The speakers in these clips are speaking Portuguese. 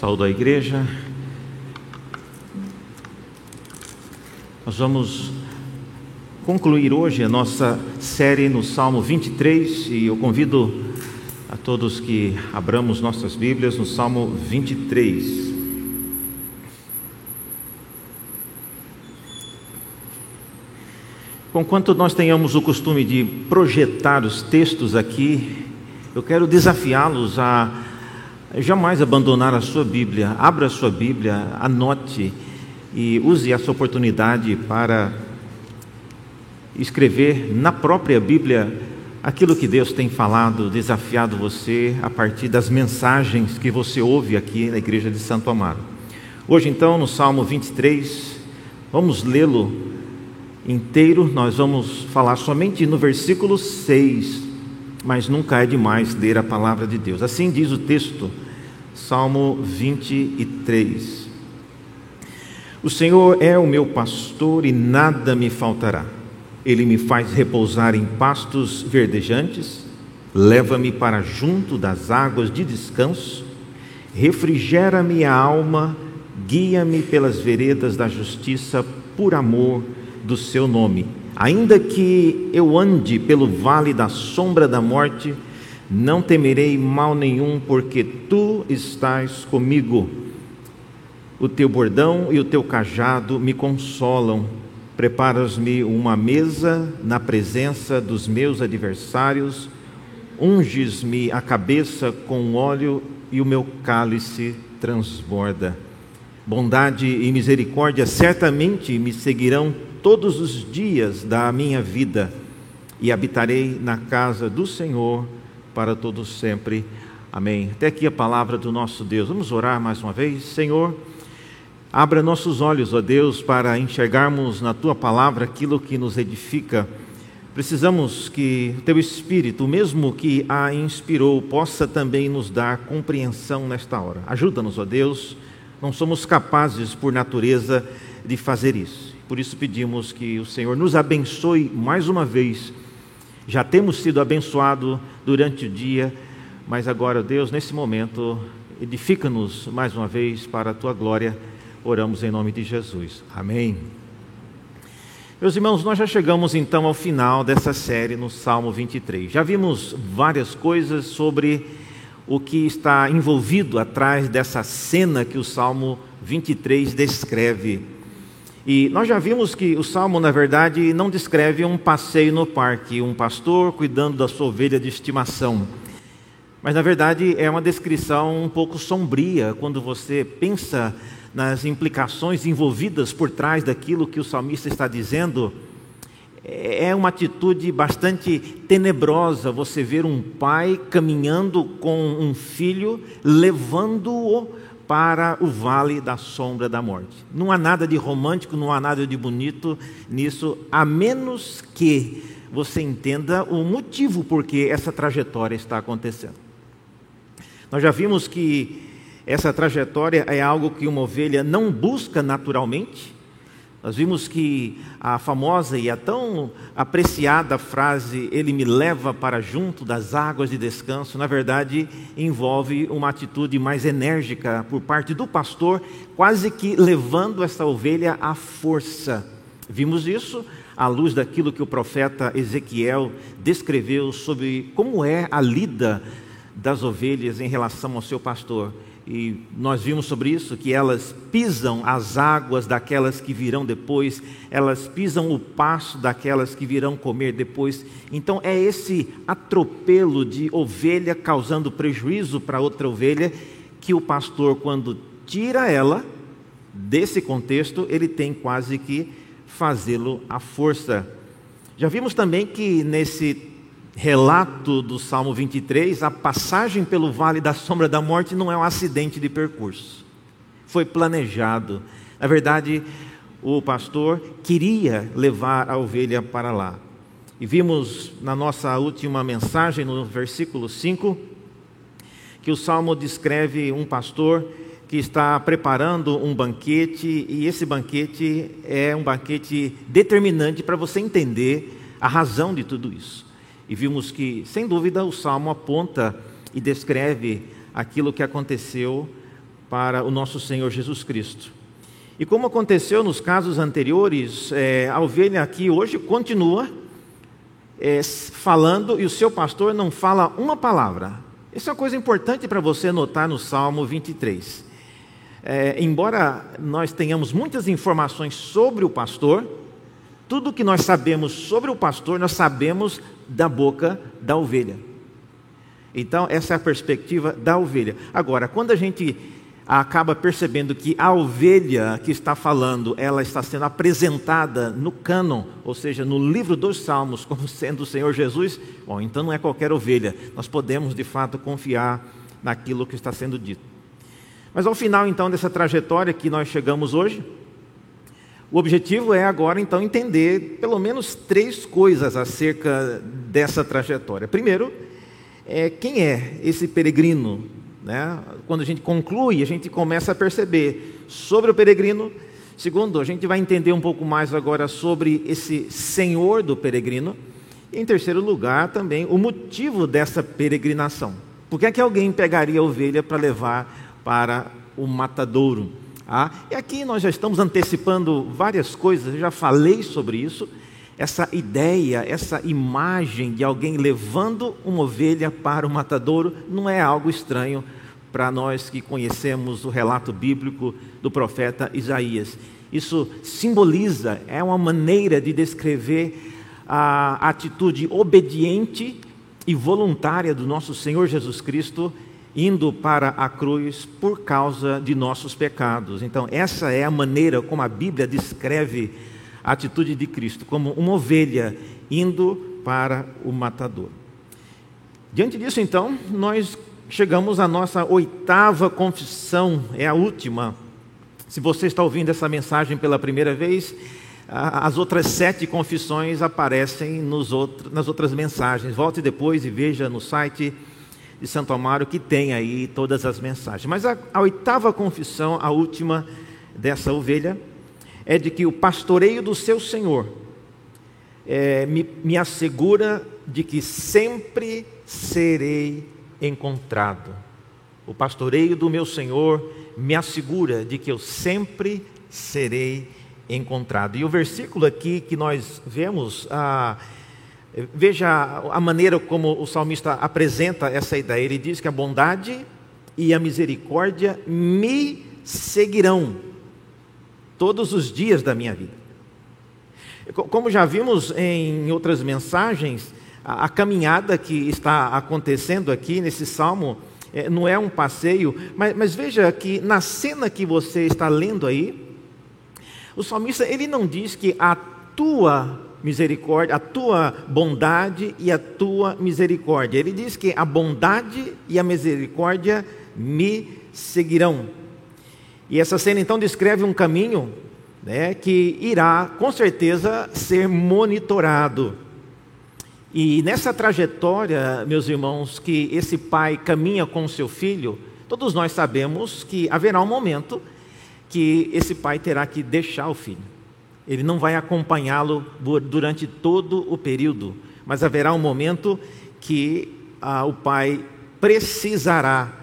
Saúdo a igreja. Nós vamos concluir hoje a nossa série no Salmo 23 e eu convido a todos que abramos nossas Bíblias no Salmo 23. Conquanto nós tenhamos o costume de projetar os textos aqui, eu quero desafiá-los a jamais abandonar a sua Bíblia. Abra a sua Bíblia, anote e use essa oportunidade para escrever na própria Bíblia aquilo que Deus tem falado, desafiado você a partir das mensagens que você ouve aqui na igreja de Santo Amaro. Hoje, então, no Salmo 23, vamos lê-lo inteiro, nós vamos falar somente no versículo 6 mas nunca é demais ler a palavra de Deus. Assim diz o texto, Salmo 23. O Senhor é o meu pastor e nada me faltará. Ele me faz repousar em pastos verdejantes, leva-me para junto das águas de descanso, refrigera-me a alma, guia-me pelas veredas da justiça por amor do seu nome Ainda que eu ande pelo vale da sombra da morte, não temerei mal nenhum, porque tu estás comigo. O teu bordão e o teu cajado me consolam. Preparas-me uma mesa na presença dos meus adversários, unges-me a cabeça com óleo e o meu cálice transborda. Bondade e misericórdia certamente me seguirão todos os dias da minha vida e habitarei na casa do Senhor para todos sempre. Amém. Até aqui a palavra do nosso Deus. Vamos orar mais uma vez. Senhor, abra nossos olhos, ó Deus, para enxergarmos na tua palavra aquilo que nos edifica. Precisamos que teu Espírito, o mesmo que a inspirou, possa também nos dar compreensão nesta hora. Ajuda-nos, ó Deus. Não somos capazes, por natureza, de fazer isso. Por isso pedimos que o Senhor nos abençoe mais uma vez. Já temos sido abençoados durante o dia, mas agora, Deus, nesse momento, edifica-nos mais uma vez para a tua glória. Oramos em nome de Jesus. Amém. Meus irmãos, nós já chegamos então ao final dessa série no Salmo 23. Já vimos várias coisas sobre o que está envolvido atrás dessa cena que o Salmo 23 descreve. E nós já vimos que o salmo, na verdade, não descreve um passeio no parque, um pastor cuidando da sua ovelha de estimação. Mas, na verdade, é uma descrição um pouco sombria quando você pensa nas implicações envolvidas por trás daquilo que o salmista está dizendo. É uma atitude bastante tenebrosa você ver um pai caminhando com um filho, levando-o para o vale da sombra da morte. Não há nada de romântico, não há nada de bonito nisso, a menos que você entenda o motivo por que essa trajetória está acontecendo. Nós já vimos que essa trajetória é algo que uma ovelha não busca naturalmente, nós vimos que a famosa e a tão apreciada frase, ele me leva para junto das águas de descanso, na verdade envolve uma atitude mais enérgica por parte do pastor, quase que levando essa ovelha à força. Vimos isso à luz daquilo que o profeta Ezequiel descreveu sobre como é a lida das ovelhas em relação ao seu pastor e nós vimos sobre isso, que elas pisam as águas daquelas que virão depois, elas pisam o pasto daquelas que virão comer depois. Então é esse atropelo de ovelha causando prejuízo para outra ovelha que o pastor, quando tira ela desse contexto, ele tem quase que fazê-lo à força. Já vimos também que nesse relato do Salmo 23, a passagem pelo vale da sombra da morte não é um acidente de percurso. Foi planejado. Na verdade, o pastor queria levar a ovelha para lá. E vimos na nossa última mensagem, no versículo 5, que o salmo descreve um pastor que está preparando um banquete, e esse banquete é um banquete determinante para você entender a razão de tudo isso. E vimos que, sem dúvida, o salmo aponta e descreve aquilo que aconteceu para o nosso Senhor Jesus Cristo. E como aconteceu nos casos anteriores, é, a ovelha aqui hoje continua é, falando e o seu pastor não fala uma palavra. Isso é uma coisa importante para você notar no Salmo 23. É, embora nós tenhamos muitas informações sobre o pastor, tudo que nós sabemos sobre o pastor, nós sabemos da boca da ovelha. Então, essa é a perspectiva da ovelha. Agora, quando a gente acaba percebendo que a ovelha que está falando, ela está sendo apresentada no cânon, ou seja, no livro dos Salmos, como sendo o Senhor Jesus, bom, então não é qualquer ovelha. Nós podemos de fato confiar naquilo que está sendo dito. Mas ao final então dessa trajetória que nós chegamos hoje, o objetivo é agora então entender pelo menos três coisas acerca dessa trajetória. Primeiro, é quem é esse peregrino né? Quando a gente conclui, a gente começa a perceber sobre o peregrino. Segundo, a gente vai entender um pouco mais agora sobre esse senhor do peregrino. E em terceiro lugar, também o motivo dessa peregrinação. Por que é que alguém pegaria a ovelha para levar para o matadouro? Ah, e aqui nós já estamos antecipando várias coisas, já falei sobre isso. Essa ideia, essa imagem de alguém levando uma ovelha para o matadouro não é algo estranho para nós que conhecemos o relato bíblico do profeta Isaías. Isso simboliza, é uma maneira de descrever a atitude obediente e voluntária do nosso Senhor Jesus Cristo indo para a cruz por causa de nossos pecados. Então, essa é a maneira como a Bíblia descreve a atitude de Cristo, como uma ovelha indo para o matador. Diante disso, então, nós chegamos à nossa oitava confissão, é a última. Se você está ouvindo essa mensagem pela primeira vez, as outras sete confissões aparecem nas outras mensagens. Volte depois e veja no site de Santo Amaro que tem aí todas as mensagens. Mas a, a oitava confissão, a última dessa ovelha, é de que o pastoreio do seu Senhor é, me, me assegura de que sempre serei encontrado. O pastoreio do meu Senhor me assegura de que eu sempre serei encontrado. E o versículo aqui que nós vemos, ah, veja a maneira como o salmista apresenta essa ideia. Ele diz que a bondade e a misericórdia me seguirão todos os dias da minha vida. Como já vimos em outras mensagens, a, caminhada que está acontecendo aqui nesse salmo é, não é um passeio, mas, mas veja que na cena que você está lendo aí, o salmista ele não diz que a tua misericórdia, a tua bondade e a tua misericórdia. Ele diz que a bondade e a misericórdia me seguirão. E essa cena então descreve um caminho né, que irá com certeza ser monitorado. E nessa trajetória, meus irmãos, que esse pai caminha com seu filho, todos nós sabemos que haverá um momento que esse pai terá que deixar o filho. Ele não vai acompanhá-lo durante todo o período, mas haverá um momento que ah, o pai precisará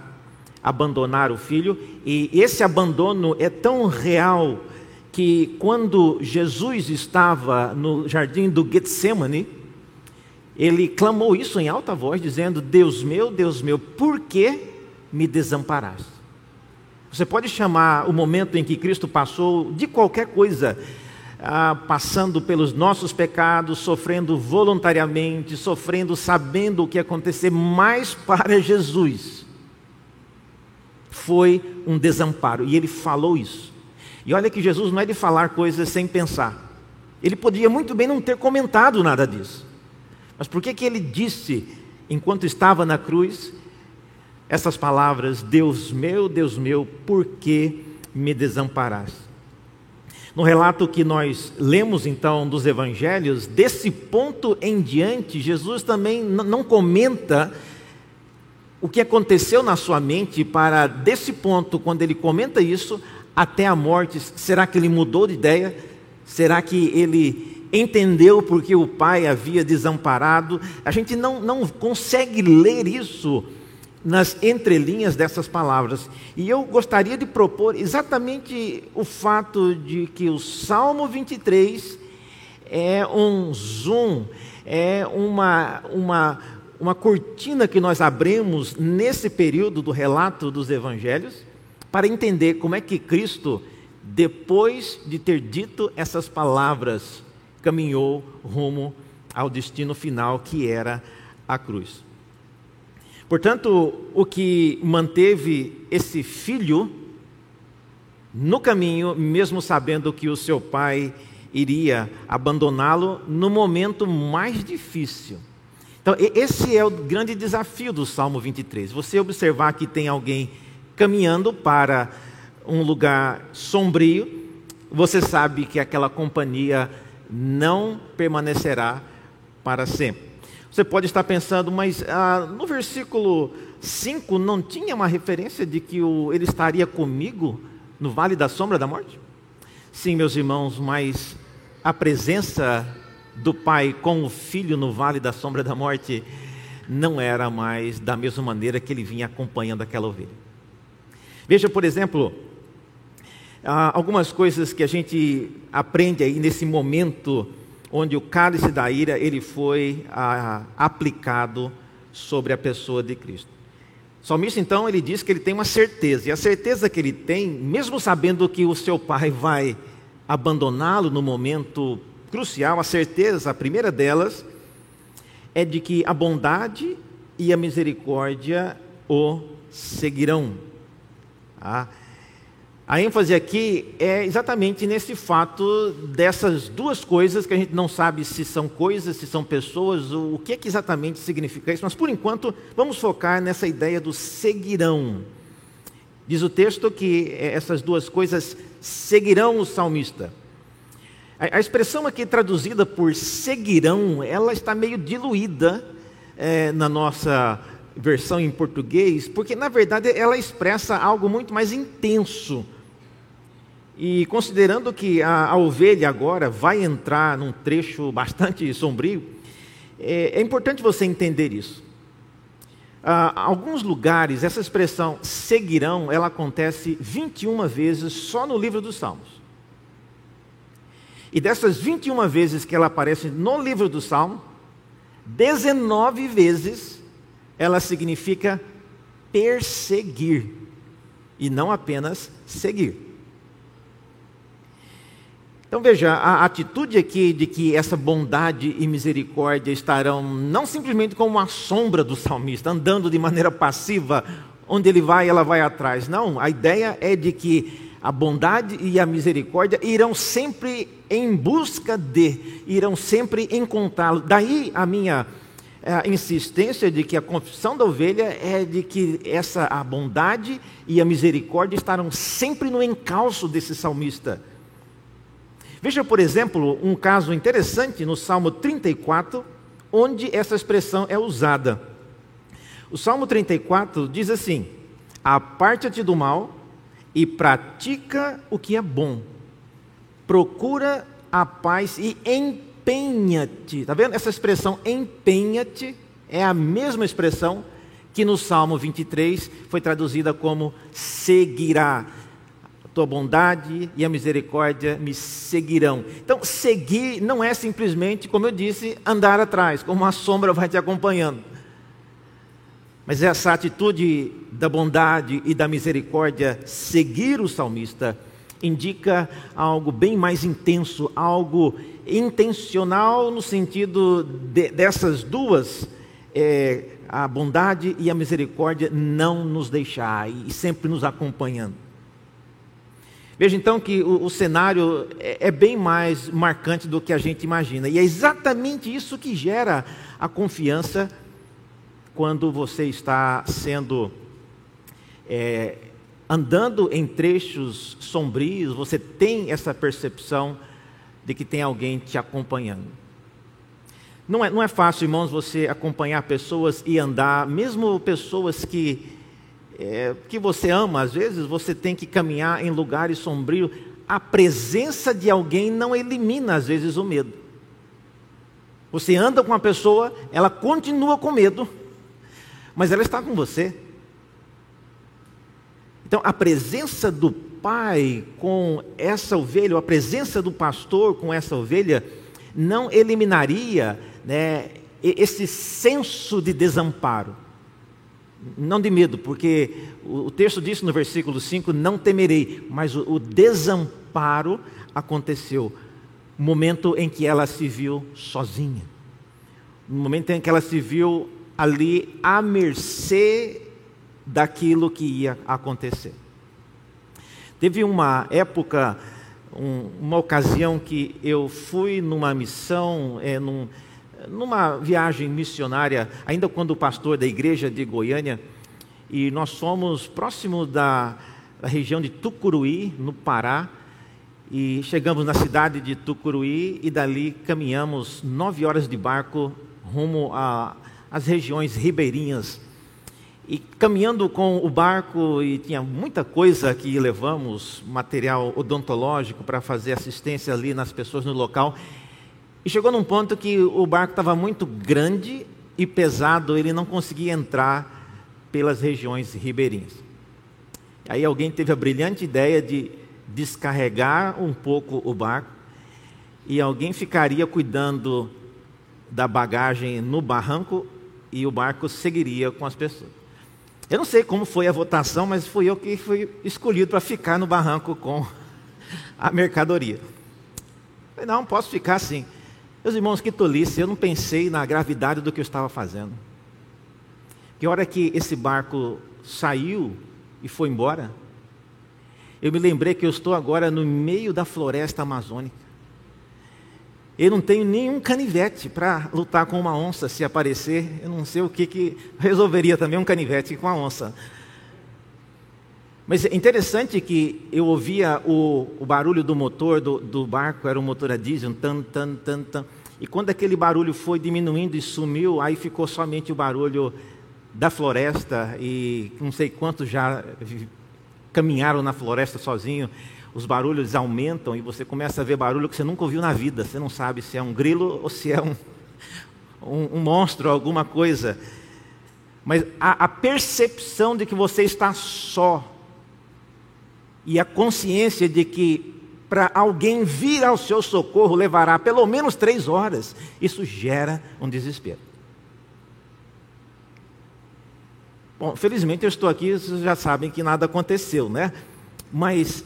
abandonar o filho, e esse abandono é tão real que quando Jesus estava no jardim do Getsemane, ele clamou isso em alta voz, dizendo: Deus meu, Deus meu, por que me desamparaste? Você pode chamar o momento em que Cristo passou de qualquer coisa, ah, passando pelos nossos pecados, sofrendo voluntariamente, sofrendo sabendo o que ia acontecer, mas para Jesus foi um desamparo, e ele falou isso. E olha que Jesus não é de falar coisas sem pensar. Ele podia muito bem não ter comentado nada disso. Mas por que, que ele disse, enquanto estava na cruz, essas palavras: Deus meu, Deus meu, por que me desamparaste? No relato que nós lemos então dos evangelhos, desse ponto em diante, Jesus também não comenta o que aconteceu na sua mente para desse ponto, quando ele comenta isso, até a morte. Será que ele mudou de ideia? Será que ele entendeu porque o pai havia desamparado. A gente não, não consegue ler isso nas entrelinhas dessas palavras. E eu gostaria de propor exatamente o fato de que o Salmo 23 é um zoom, é uma, uma, uma cortina que nós abrimos nesse período do relato dos evangelhos para entender como é que Cristo, depois de ter dito essas palavras, caminhou rumo ao destino final que era a cruz. Portanto, o que manteve esse filho no caminho, mesmo sabendo que o seu pai iria abandoná-lo no momento mais difícil. Então, esse é o grande desafio do Salmo 23. Você observar que tem alguém caminhando para um lugar sombrio, você sabe que aquela companhia não permanecerá para sempre. Você pode estar pensando, mas ah, no versículo 5 não tinha uma referência de que o, ele estaria comigo no vale da sombra da morte? Sim, meus irmãos, mas a presença do pai com o filho no vale da sombra da morte não era mais da mesma maneira que ele vinha acompanhando aquela ovelha. Veja, por exemplo, ah, algumas coisas que a gente aprende aí nesse momento onde o cálice da ira ele foi ah, aplicado sobre a pessoa de Cristo. Salmista então ele diz que ele tem uma certeza, e a certeza que ele tem, mesmo sabendo que o seu pai vai abandoná-lo no momento crucial, a certeza, a primeira delas, é de que a bondade e a misericórdia o seguirão. Ah, a ênfase aqui é exatamente nesse fato dessas duas coisas que a gente não sabe se são coisas, se são pessoas, o que é que exatamente significa isso, mas por enquanto vamos focar nessa ideia do seguirão. Diz o texto que essas duas coisas seguirão o salmista. A, expressão aqui traduzida por seguirão, ela está meio diluída é, na nossa versão em português, porque na verdade ela expressa algo muito mais intenso e considerando que a, a, ovelha agora vai entrar num trecho bastante sombrio, é, é importante você entender isso. Ah, alguns lugares, essa expressão seguirão, ela acontece 21 vezes só no livro dos Salmos. E dessas 21 vezes que ela aparece no livro do Salmo, 19 vezes ela significa perseguir e não apenas seguir. Então veja, a atitude aqui de que essa bondade e misericórdia estarão não simplesmente como uma sombra do salmista, andando de maneira passiva, onde ele vai, ela vai atrás. Não, a ideia é de que a bondade e a misericórdia irão sempre em busca de, irão sempre encontrá-lo. Daí a minha a insistência de que a confissão da ovelha é de que essa a bondade e a misericórdia estarão sempre no encalço desse salmista. Veja, por exemplo, um caso interessante no Salmo 34, onde essa expressão é usada. O Salmo 34 diz assim: Aparta-te do mal e pratica o que é bom. Procura a paz e empenha-te. Está vendo? Essa expressão empenha-te é a mesma expressão que no Salmo 23 foi traduzida como seguirá tua bondade e a misericórdia me seguirão. Então, seguir não é simplesmente, como eu disse, andar atrás, como uma sombra vai te acompanhando. Mas essa atitude da bondade e da misericórdia, seguir o salmista, indica algo bem mais intenso, algo intencional no sentido de, dessas duas, é, a bondade e a misericórdia não nos deixar e sempre nos acompanhando. Veja então que o, o cenário é, é, bem mais marcante do que a gente imagina. E é exatamente isso que gera a confiança quando você está sendo. É, andando em trechos sombrios, você tem essa percepção de que tem alguém te acompanhando. Não é, não é fácil, irmãos, você acompanhar pessoas e andar, mesmo pessoas que é, que você ama, às vezes você tem que caminhar em lugares sombrios. A presença de alguém não elimina, às vezes, o medo. Você anda com uma pessoa, ela continua com medo, mas ela está com você. Então, a presença do pai com essa ovelha, ou a presença do pastor com essa ovelha, não eliminaria né, esse senso de desamparo. Não de medo, porque o texto diz no versículo 5: Não temerei, mas o desamparo aconteceu. Momento em que ela se viu sozinha, no momento em que ela se viu ali à mercê daquilo que ia acontecer. Teve uma época, um, uma ocasião que eu fui numa missão, é, num, numa viagem missionária, ainda quando pastor da igreja de Goiânia, e nós fomos próximo da, da região de Tucuruí, no Pará, e chegamos na cidade de Tucuruí e dali caminhamos nove horas de barco rumo às regiões ribeirinhas e caminhando com o barco, e tinha muita coisa que levamos, material odontológico para fazer assistência ali nas pessoas no local. E chegou num ponto que o barco estava muito grande e pesado, ele não conseguia entrar pelas regiões ribeirinhas. Aí alguém teve a brilhante ideia de descarregar um pouco o barco e alguém ficaria cuidando da bagagem no barranco e o barco seguiria com as pessoas. Eu não sei como foi a votação, mas fui eu que fui escolhido para ficar no barranco com a mercadoria. Falei, não, posso ficar assim. Meus irmãos, que tolice, eu não pensei na gravidade do que eu estava fazendo. Que hora que esse barco saiu e foi embora, eu me lembrei que eu estou agora no meio da floresta amazônica. Eu não tenho nenhum canivete para lutar com uma onça se aparecer. Eu não sei o que, que resolveria também um canivete com a onça. Mas é interessante que eu ouvia o, o barulho do motor do, do, barco, era um motor a diesel, tan, tan, tan, tan. E quando aquele barulho foi diminuindo e sumiu, aí ficou somente o barulho da floresta e não sei quantos já caminharam na floresta sozinho os barulhos aumentam e você começa a ver barulho que você nunca ouviu na vida. Você não sabe se é um grilo ou se é um, um, um monstro, alguma coisa. Mas a, a percepção de que você está só e a consciência de que para alguém vir ao seu socorro levará pelo menos três horas, isso gera um desespero. Bom, felizmente eu estou aqui, vocês já sabem que nada aconteceu, né? Mas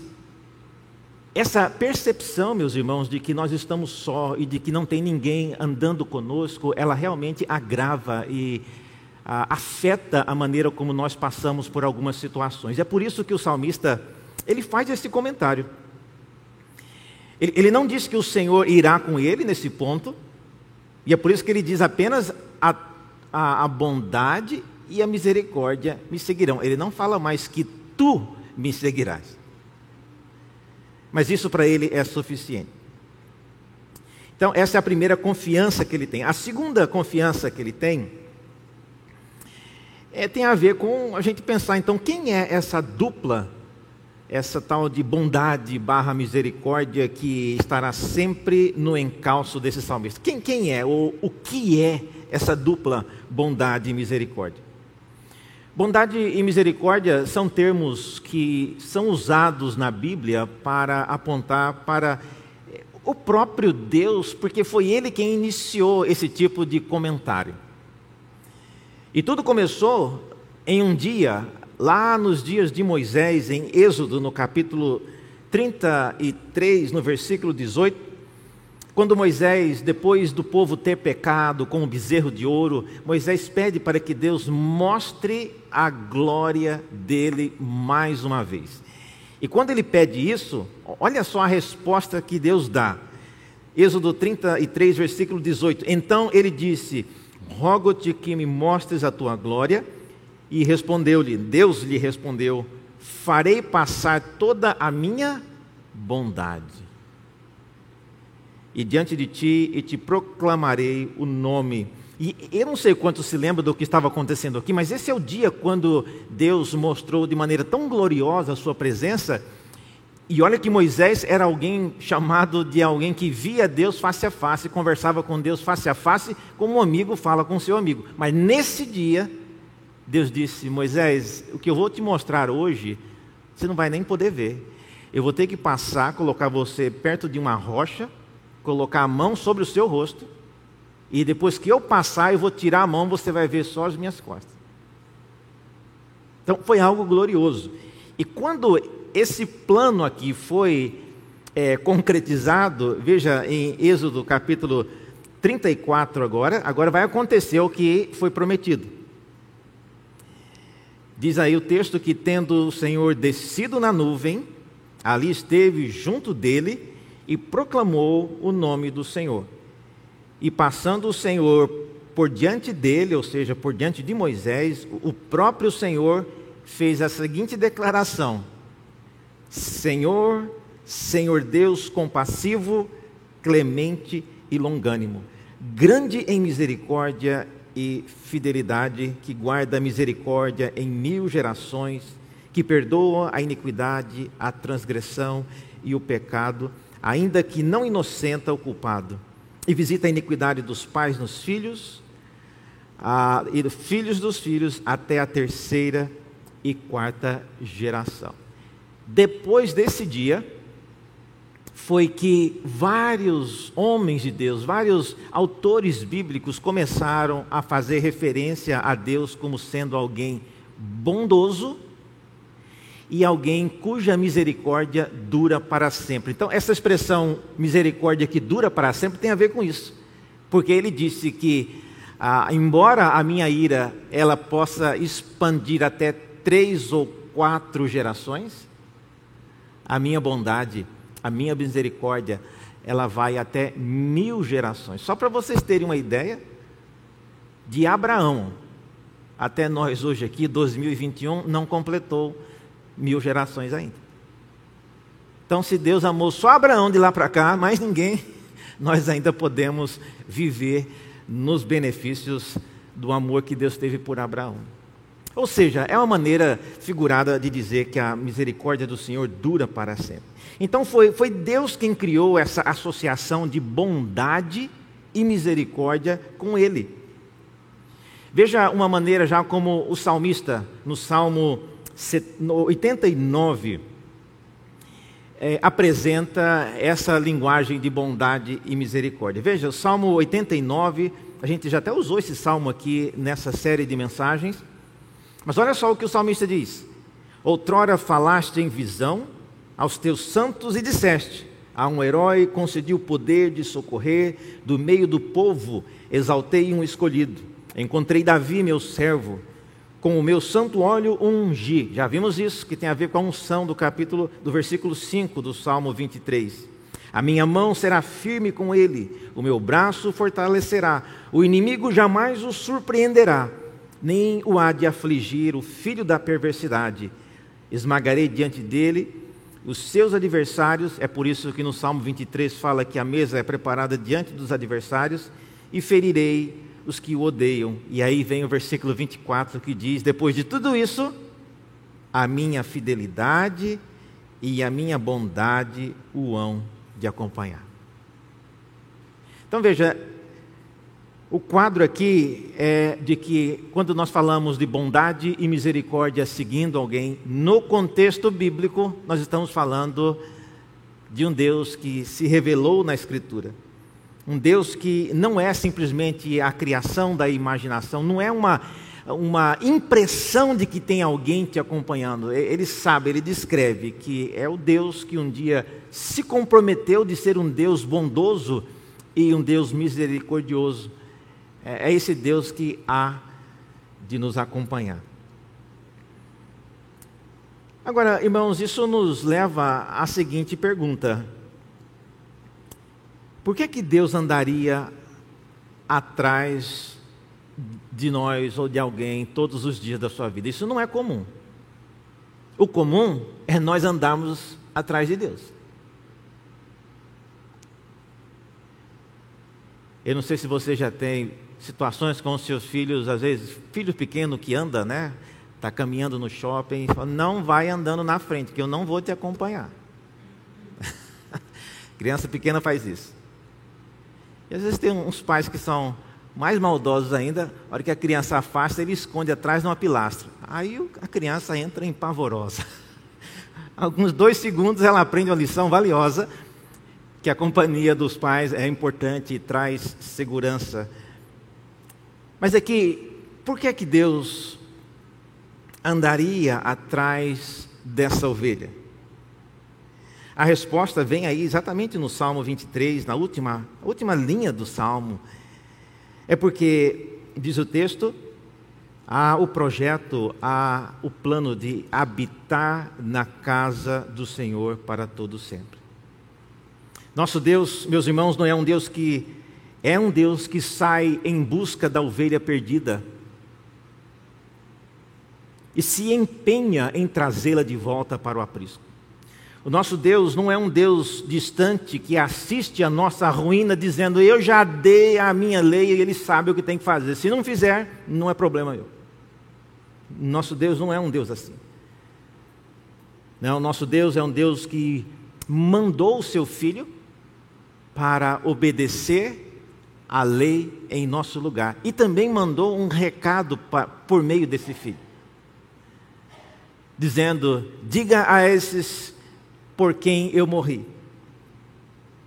essa percepção, meus irmãos, de que nós estamos só e de que não tem ninguém andando conosco, ela realmente agrava e a, afeta a maneira como nós passamos por algumas situações. É por isso que o salmista ele faz esse comentário. Ele, ele não diz que o Senhor irá com ele nesse ponto, e é por isso que ele diz apenas a, a, a bondade e a misericórdia me seguirão. Ele não fala mais que tu me seguirás. Mas isso para ele é suficiente. Então, essa é a primeira confiança que ele tem. A segunda confiança que ele tem é, tem a ver com a gente pensar, então, quem é essa dupla, essa tal de bondade barra misericórdia que estará sempre no encalço desse salmista? Quem, quem é, ou o que é essa dupla bondade e misericórdia? Bondade e misericórdia são termos que são usados na Bíblia para apontar para o próprio Deus, porque foi ele quem iniciou esse tipo de comentário. E tudo começou em um dia, lá nos dias de Moisés, em Êxodo, no capítulo 33, no versículo 18. Quando Moisés, depois do povo ter pecado com o bezerro de ouro, Moisés pede para que Deus mostre a glória dele mais uma vez. E quando ele pede isso, olha só a resposta que Deus dá. Êxodo 33, versículo 18. Então ele disse: Rogo-te que me mostres a tua glória. E respondeu-lhe, Deus lhe respondeu: Farei passar toda a minha bondade e diante de ti e te proclamarei o nome. E eu não sei quanto se lembra do que estava acontecendo aqui, mas esse é o dia quando Deus mostrou de maneira tão gloriosa a sua presença. E olha que Moisés era alguém chamado de alguém que via Deus face a face, conversava com Deus face a face, como um amigo fala com seu amigo. Mas nesse dia, Deus disse: Moisés, o que eu vou te mostrar hoje Você não vai nem poder ver. Eu vou ter que passar, colocar você perto de uma rocha, colocar a mão sobre o seu rosto, e depois que eu passar, eu vou tirar a mão, você vai ver só as minhas costas. Então foi algo glorioso. E quando esse plano aqui foi é, concretizado, veja em Êxodo capítulo 34 agora, agora vai acontecer o que foi prometido. Diz aí o texto que tendo o Senhor descido na nuvem, ali esteve junto dele e proclamou o nome do Senhor. E passando o Senhor por diante dele, ou seja, por diante de Moisés, o próprio Senhor fez a seguinte declaração: Senhor, Senhor Deus compassivo, clemente e longânimo, grande em misericórdia e fidelidade, que guarda misericórdia em mil gerações, que perdoa a iniquidade, a transgressão e o pecado, ainda que não inocenta o culpado, e visita a iniquidade dos pais nos filhos, a, e filhos dos filhos até a terceira e quarta geração. Depois desse dia, foi que vários homens de Deus, vários autores bíblicos começaram a fazer referência a Deus como sendo alguém bondoso e alguém cuja misericórdia dura para sempre. Então, essa expressão misericórdia que dura para sempre tem a ver com isso, porque ele disse que, ah, embora a minha ira ela possa expandir até três ou quatro gerações, a minha bondade a minha misericórdia, ela vai até mil gerações. Só para vocês terem uma ideia, de Abraão até nós hoje aqui, 2021, não completou mil gerações ainda. Então, se Deus amou só Abraão de lá para cá, mais ninguém, nós ainda podemos viver nos benefícios do amor que Deus teve por Abraão. Ou seja, é uma maneira figurada de dizer que a misericórdia do Senhor dura para sempre. Então foi, foi Deus quem criou essa associação de bondade e misericórdia com Ele. Veja uma maneira já como o salmista, no Salmo 89, é, apresenta essa linguagem de bondade e misericórdia. Veja, o Salmo 89, a gente já até usou esse salmo aqui nessa série de mensagens. Mas olha só o que o salmista diz: Outrora falaste em visão aos teus santos e disseste: A um herói concedi o poder de socorrer, do meio do povo exaltei um escolhido. Encontrei Davi, meu servo, com o meu santo óleo ungi. Já vimos isso, que tem a ver com a unção do capítulo, do versículo 5 do Salmo 23. A minha mão será firme com ele, o meu braço fortalecerá, o inimigo jamais o surpreenderá nem o há de afligir o filho da perversidade. Esmagarei diante dele os seus adversários, é por isso que no Salmo 23 fala que a mesa é preparada diante dos adversários, e ferirei os que o odeiam. E aí vem o versículo 24 que diz: Depois de tudo isso, a minha fidelidade e a minha bondade o hão de acompanhar. Então veja, o quadro aqui é de que, quando nós falamos de bondade e misericórdia seguindo alguém, no contexto bíblico, nós estamos falando de um Deus que se revelou na Escritura. Um Deus que não é simplesmente a criação da imaginação, não é uma, uma impressão de que tem alguém te acompanhando. Ele sabe, ele descreve que é o Deus que um dia se comprometeu de ser um Deus bondoso e um Deus misericordioso é, é esse Deus que há de nos acompanhar. Agora, irmãos, isso nos leva à seguinte pergunta: Por que que Deus andaria atrás de nós ou de alguém todos os dias da sua vida? Isso não é comum. O comum é nós andarmos atrás de Deus. Eu não sei se você já tem situações com seus filhos, às vezes, filho pequeno que anda, né? Está caminhando no shopping, fala, não vai andando na frente, que eu não vou te acompanhar. Criança pequena faz isso. E às vezes tem uns pais que são mais maldosos ainda, a hora que a criança afasta, ele esconde atrás de uma pilastra. Aí a criança entra em pavorosa. alguns dois segundos ela aprende uma lição valiosa, que a companhia dos pais é importante e traz segurança. Mas é que, por que é que Deus andaria atrás dessa ovelha? A resposta vem aí exatamente no Salmo 23, na última, última linha do Salmo. É porque, diz o texto, há o projeto, há o plano de habitar na casa do Senhor para todo sempre. Nosso Deus, meus irmãos, não é um Deus que é um Deus que sai em busca da ovelha perdida e se empenha em trazê-la de volta para o aprisco. O nosso Deus não é um Deus distante que assiste a nossa ruína dizendo: Eu já dei a minha lei e ele sabe o que tem que fazer. Se não fizer, não é problema meu. Nosso Deus não é um Deus assim. Não, nosso Deus é um Deus que mandou o seu filho para obedecer a lei em nosso lugar e também mandou um recado por meio desse filho, dizendo: Diga a esses por quem eu morri.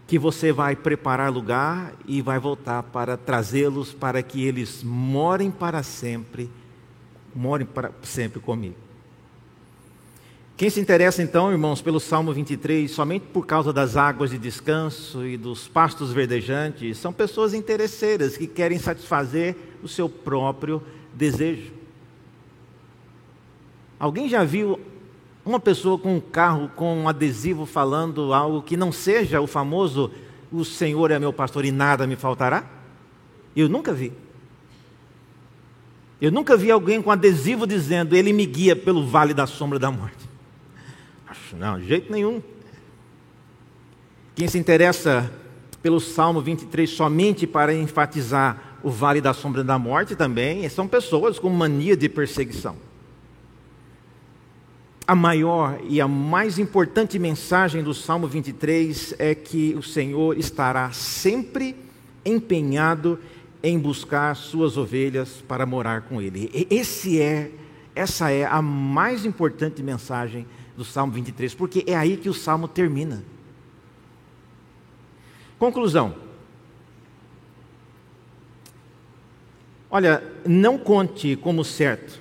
Que você vai preparar lugar e vai voltar para trazê-los para que eles morem para sempre, morem para sempre comigo. Quem se interessa então, irmãos, pelo Salmo 23, somente por causa das águas de descanso e dos pastos verdejantes, são pessoas interesseiras que querem satisfazer o seu próprio desejo. Alguém já viu uma pessoa com um carro com um adesivo falando algo que não seja o famoso o Senhor é meu pastor e nada me faltará? Eu nunca vi. Eu nunca vi alguém com adesivo dizendo ele me guia pelo vale da sombra da morte. Não, de jeito nenhum. Quem se interessa pelo Salmo 23 somente para enfatizar o vale da sombra da morte também são pessoas com mania de perseguição a maior e a mais importante mensagem do Salmo 23 é que o Senhor estará sempre empenhado em buscar suas ovelhas para morar com ele. Esse é, essa é a mais importante mensagem do Salmo 23, porque é aí que o salmo termina. Conclusão. Olha, não conte como certo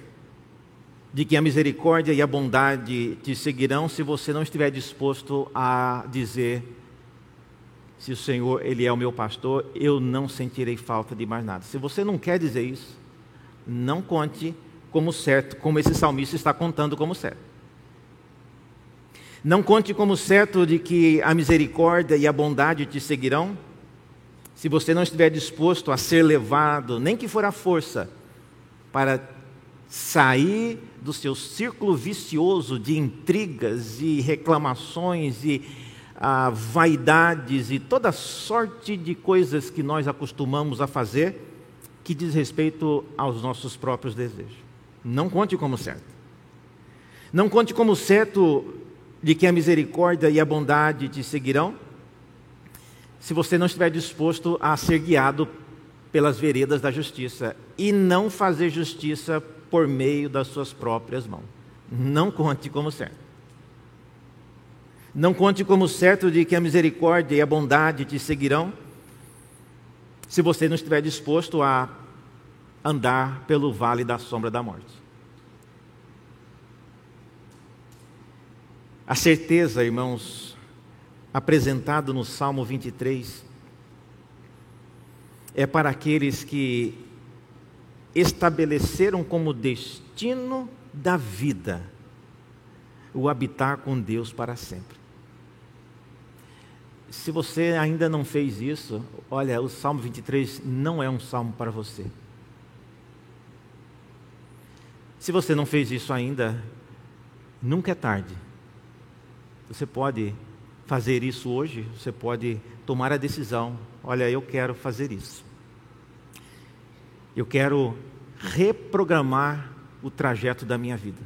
de que a misericórdia e a bondade te seguirão se você não estiver disposto a dizer se o Senhor ele é o meu pastor, eu não sentirei falta de mais nada. Se você não quer dizer isso, não conte como certo, como esse salmista está contando como certo. Não conte como certo de que a misericórdia e a bondade te seguirão, se você não estiver disposto a ser levado, nem que for a força, para sair do seu círculo vicioso de intrigas e reclamações e ah, vaidades e toda sorte de coisas que nós acostumamos a fazer que diz respeito aos nossos próprios desejos. Não conte como certo. Não conte como certo de que a misericórdia e a bondade te seguirão, se você não estiver disposto a ser guiado pelas veredas da justiça e não fazer justiça por meio das suas próprias mãos. Não conte como certo. Não conte como certo de que a misericórdia e a bondade te seguirão, se você não estiver disposto a andar pelo vale da sombra da morte. A certeza, irmãos, apresentado no Salmo 23, é para aqueles que estabeleceram como destino da vida o habitar com Deus para sempre. Se você ainda não fez isso, olha, o Salmo 23 não é um salmo para você. Se você não fez isso ainda, nunca é tarde. Você pode fazer isso hoje, você pode tomar a decisão: olha, eu quero fazer isso. Eu quero reprogramar o trajeto da minha vida.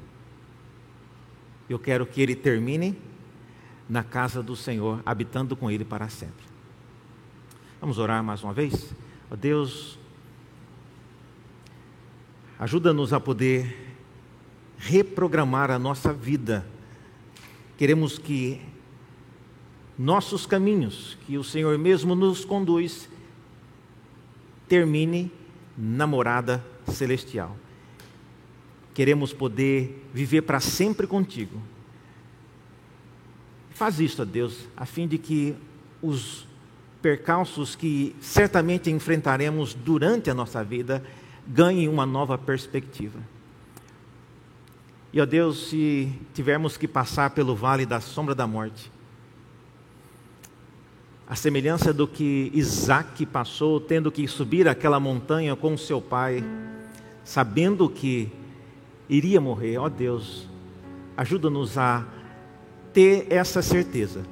Eu quero que ele termine na casa do Senhor, habitando com ele para sempre. Vamos orar mais uma vez? Oh Deus, ajuda-nos a poder reprogramar a nossa vida Queremos que nossos caminhos, que o Senhor mesmo nos conduz, termine na morada celestial. Queremos poder viver para sempre contigo. Faz isto, Deus, a fim de que os percalços que certamente enfrentaremos durante a nossa vida ganhem uma nova perspectiva. E, ó Deus, se tivermos que passar pelo vale da sombra da morte, a semelhança do que Isaac passou, tendo que subir aquela montanha com seu pai, sabendo que iria morrer, ó Deus, ajuda-nos a ter essa certeza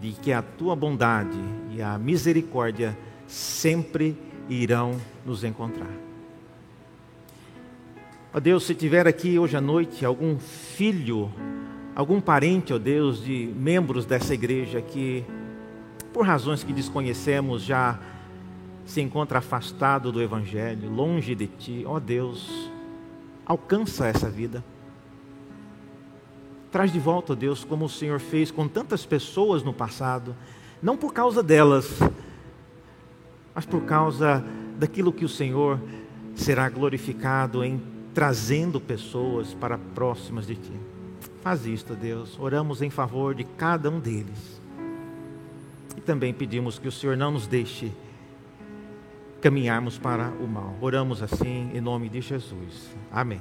de que a tua bondade e a misericórdia sempre irão nos encontrar. Ó Deus, se tiver aqui hoje à noite algum filho, algum parente, ó Deus, de membros dessa igreja que, por razões que desconhecemos, já se encontra afastado do Evangelho, longe de Ti, ó Deus, alcança essa vida. Traz de volta, ó Deus, como o Senhor fez com tantas pessoas no passado, não por causa delas, mas por causa daquilo que o Senhor será glorificado em trazendo pessoas para próximas de Ti. Faz isto, Deus. Oramos em favor de cada um deles. E também pedimos que o Senhor não nos deixe caminharmos para o mal. Oramos assim em nome de Jesus. Amém.